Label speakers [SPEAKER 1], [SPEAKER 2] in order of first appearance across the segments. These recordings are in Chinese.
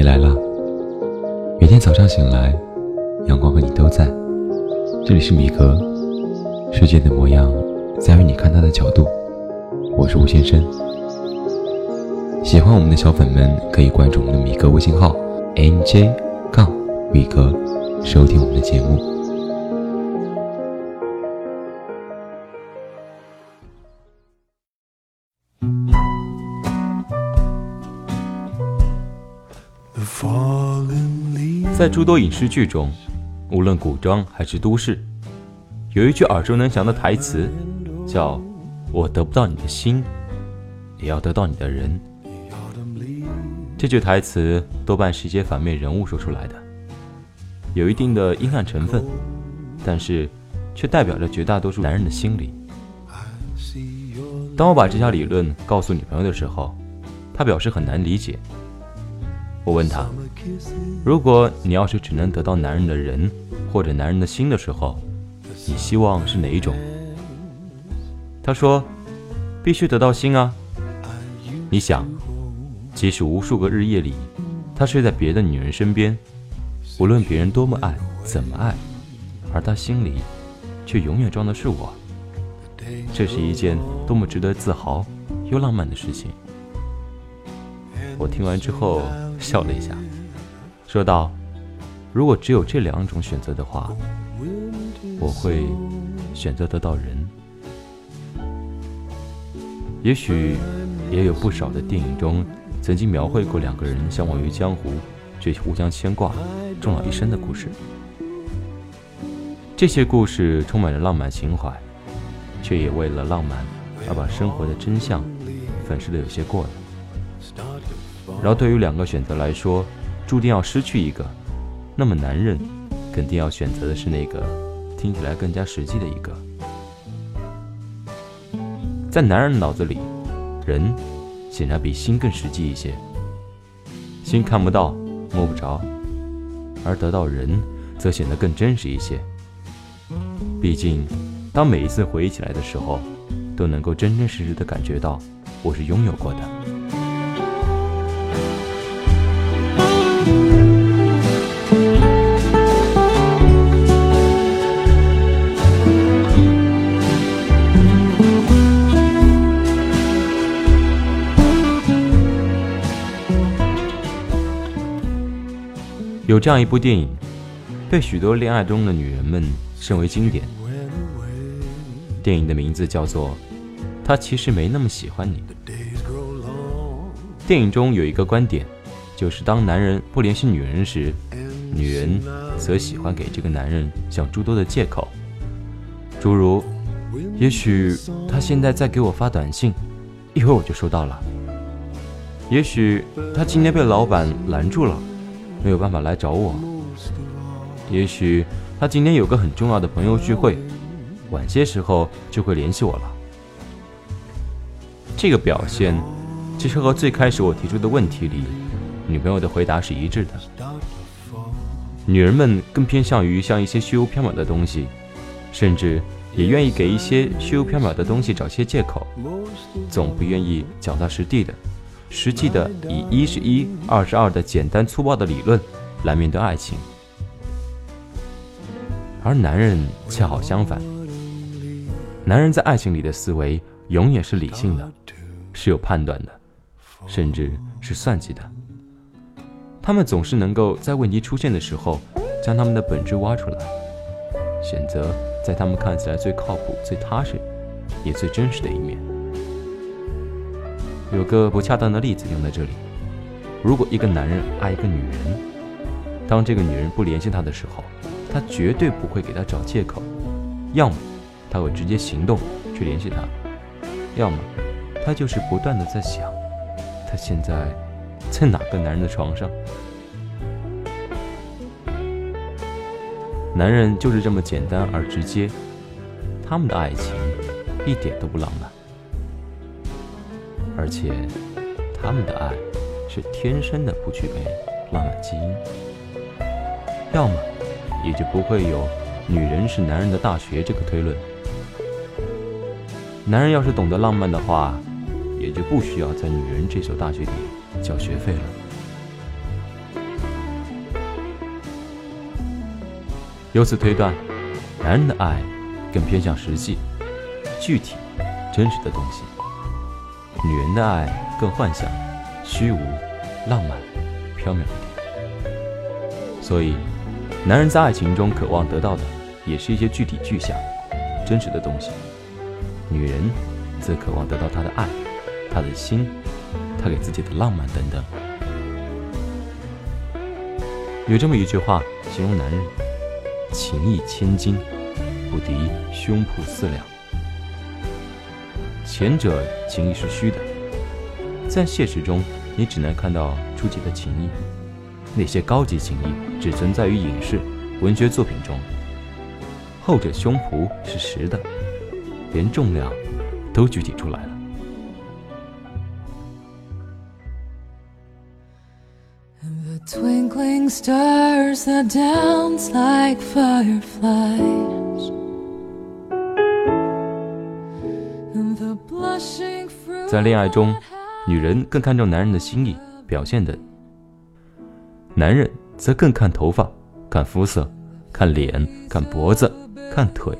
[SPEAKER 1] 你来了。每天早上醒来，阳光和你都在。这里是米格，世界的模样在于你看它的角度。我是吴先生。喜欢我们的小粉们可以关注我们的米格微信号 nj 杠米格，收听我们的节目。
[SPEAKER 2] 在诸多影视剧中，无论古装还是都市，有一句耳熟能详的台词，叫“我得不到你的心，也要得到你的人”。这句台词多半是一些反面人物说出来的，有一定的阴暗成分，但是却代表着绝大多数男人的心理。当我把这条理论告诉女朋友的时候，她表示很难理解。我问他。如果你要是只能得到男人的人或者男人的心的时候，你希望是哪一种？他说：“必须得到心啊！”你想，即使无数个日夜里，他睡在别的女人身边，无论别人多么爱、怎么爱，而他心里却永远装的是我，这是一件多么值得自豪又浪漫的事情。我听完之后笑了一下。说道：“如果只有这两种选择的话，我会选择得到人。也许也有不少的电影中曾经描绘过两个人相忘于江湖，却互相牵挂，终老一生的故事。这些故事充满着浪漫情怀，却也为了浪漫而把生活的真相粉饰的有些过了。然后，对于两个选择来说，注定要失去一个，那么男人肯定要选择的是那个听起来更加实际的一个。在男人脑子里，人显然比心更实际一些。心看不到、摸不着，而得到人则显得更真实一些。毕竟，当每一次回忆起来的时候，都能够真真实实的感觉到我是拥有过的。有这样一部电影，被许多恋爱中的女人们称为经典。电影的名字叫做《他其实没那么喜欢你》。电影中有一个观点，就是当男人不联系女人时，女人则喜欢给这个男人想诸多的借口，诸如：也许他现在在给我发短信，一会儿我就收到了；也许他今天被老板拦住了。没有办法来找我，也许他今天有个很重要的朋友聚会，晚些时候就会联系我了。这个表现其实和最开始我提出的问题里，女朋友的回答是一致的。女人们更偏向于向一些虚无缥缈的东西，甚至也愿意给一些虚无缥缈的东西找些借口，总不愿意脚踏实地的。实际的以一是一，二是二的简单粗暴的理论来面对爱情，而男人恰好相反。男人在爱情里的思维永远是理性的，是有判断的，甚至是算计的。他们总是能够在问题出现的时候，将他们的本质挖出来，选择在他们看起来最靠谱、最踏实，也最真实的一面。有个不恰当的例子用在这里：如果一个男人爱一个女人，当这个女人不联系他的时候，他绝对不会给她找借口，要么他会直接行动去联系她，要么他就是不断的在想，他现在在哪个男人的床上。男人就是这么简单而直接，他们的爱情一点都不浪漫。而且他们的爱是天生的不具备浪漫基因。要么也就不会有女人是男人的大学这个推论。男人要是懂得浪漫的话也就不需要在女人这所大学里交学费了。由此推断男人的爱更偏向实际具体真实的东西。女人的爱更幻想、虚无、浪漫、缥缈一点。所以，男人在爱情中渴望得到的，也是一些具体具象、真实的东西；女人则渴望得到他的爱、他的心、他给自己的浪漫等等。有这么一句话形容男人：情义千金，不敌胸脯四两。前者情义是虚的，在现实中你只能看到初级的情义，那些高级情义只存在于影视、文学作品中。后者胸脯是实的，连重量都具体出来了。twinkling stars that dance like fireflies 在恋爱中女人更看重男人的心意表现的男人则更看头发看肤色看脸看脖子看腿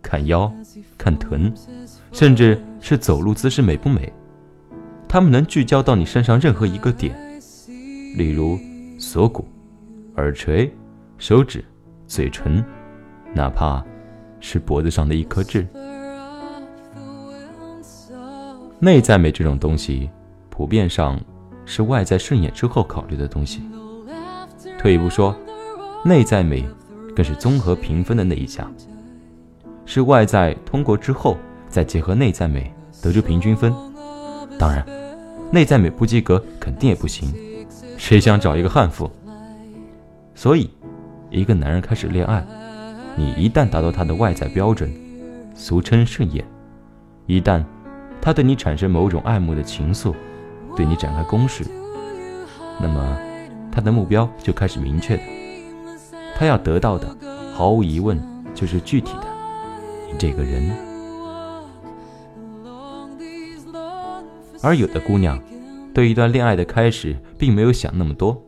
[SPEAKER 2] 看腰看臀甚至是走路姿势美不美他们能聚焦到你身上任何一个点例如锁骨、耳垂、手指、嘴唇，哪怕是脖子上的一颗痣。内在美这种东西，普遍上是外在顺眼之后考虑的东西。退一步说，内在美更是综合评分的那一项，是外在通过之后再结合内在美得出平均分。当然，内在美不及格肯定也不行。谁想找一个悍妇？所以，一个男人开始恋爱，你一旦达到他的外在标准，俗称顺眼；一旦他对你产生某种爱慕的情愫，对你展开攻势，那么他的目标就开始明确的。他要得到的，毫无疑问就是具体的你这个人。而有的姑娘。对一段恋爱的开始，并没有想那么多，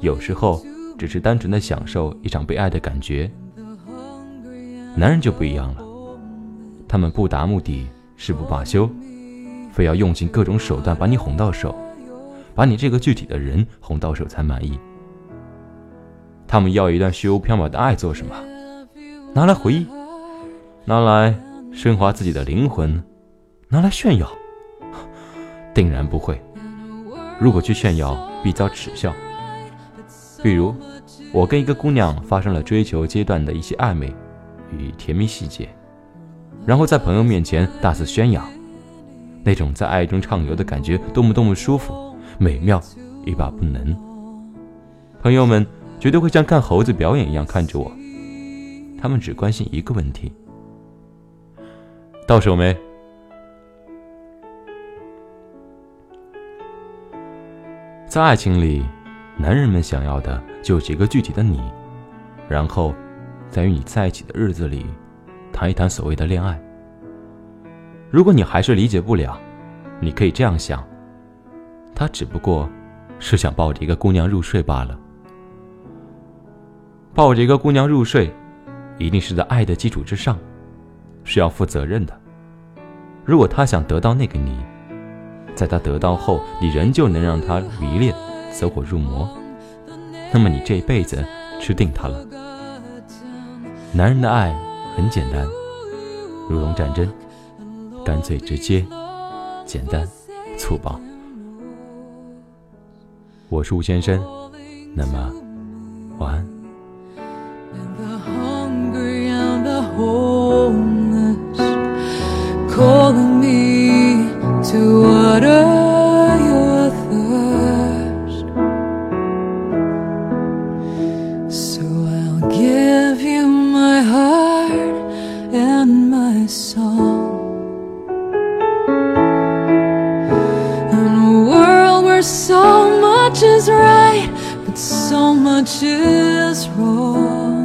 [SPEAKER 2] 有时候只是单纯的享受一场被爱的感觉。男人就不一样了，他们不达目的誓不罢休，非要用尽各种手段把你哄到手，把你这个具体的人哄到手才满意。他们要一段虚无缥缈的爱做什么？拿来回忆，拿来升华自己的灵魂，拿来炫耀？定然不会。如果去炫耀，必遭耻笑。比如，我跟一个姑娘发生了追求阶段的一些暧昧与甜蜜细节，然后在朋友面前大肆宣扬，那种在爱中畅游的感觉多么多么舒服、美妙，欲罢不能。朋友们绝对会像看猴子表演一样看着我，他们只关心一个问题：到手没？在爱情里，男人们想要的就几个具体的你，然后，在与你在一起的日子里，谈一谈所谓的恋爱。如果你还是理解不了，你可以这样想：他只不过是想抱着一个姑娘入睡罢了。抱着一个姑娘入睡，一定是在爱的基础之上，是要负责任的。如果他想得到那个你，在他得到后，你仍旧能让他迷恋、走火入魔，那么你这一辈子吃定他了。男人的爱很简单，如同战争，干脆直接、简单、粗暴。我是吴先生，那么晚安。
[SPEAKER 1] Much is right, but so much is wrong.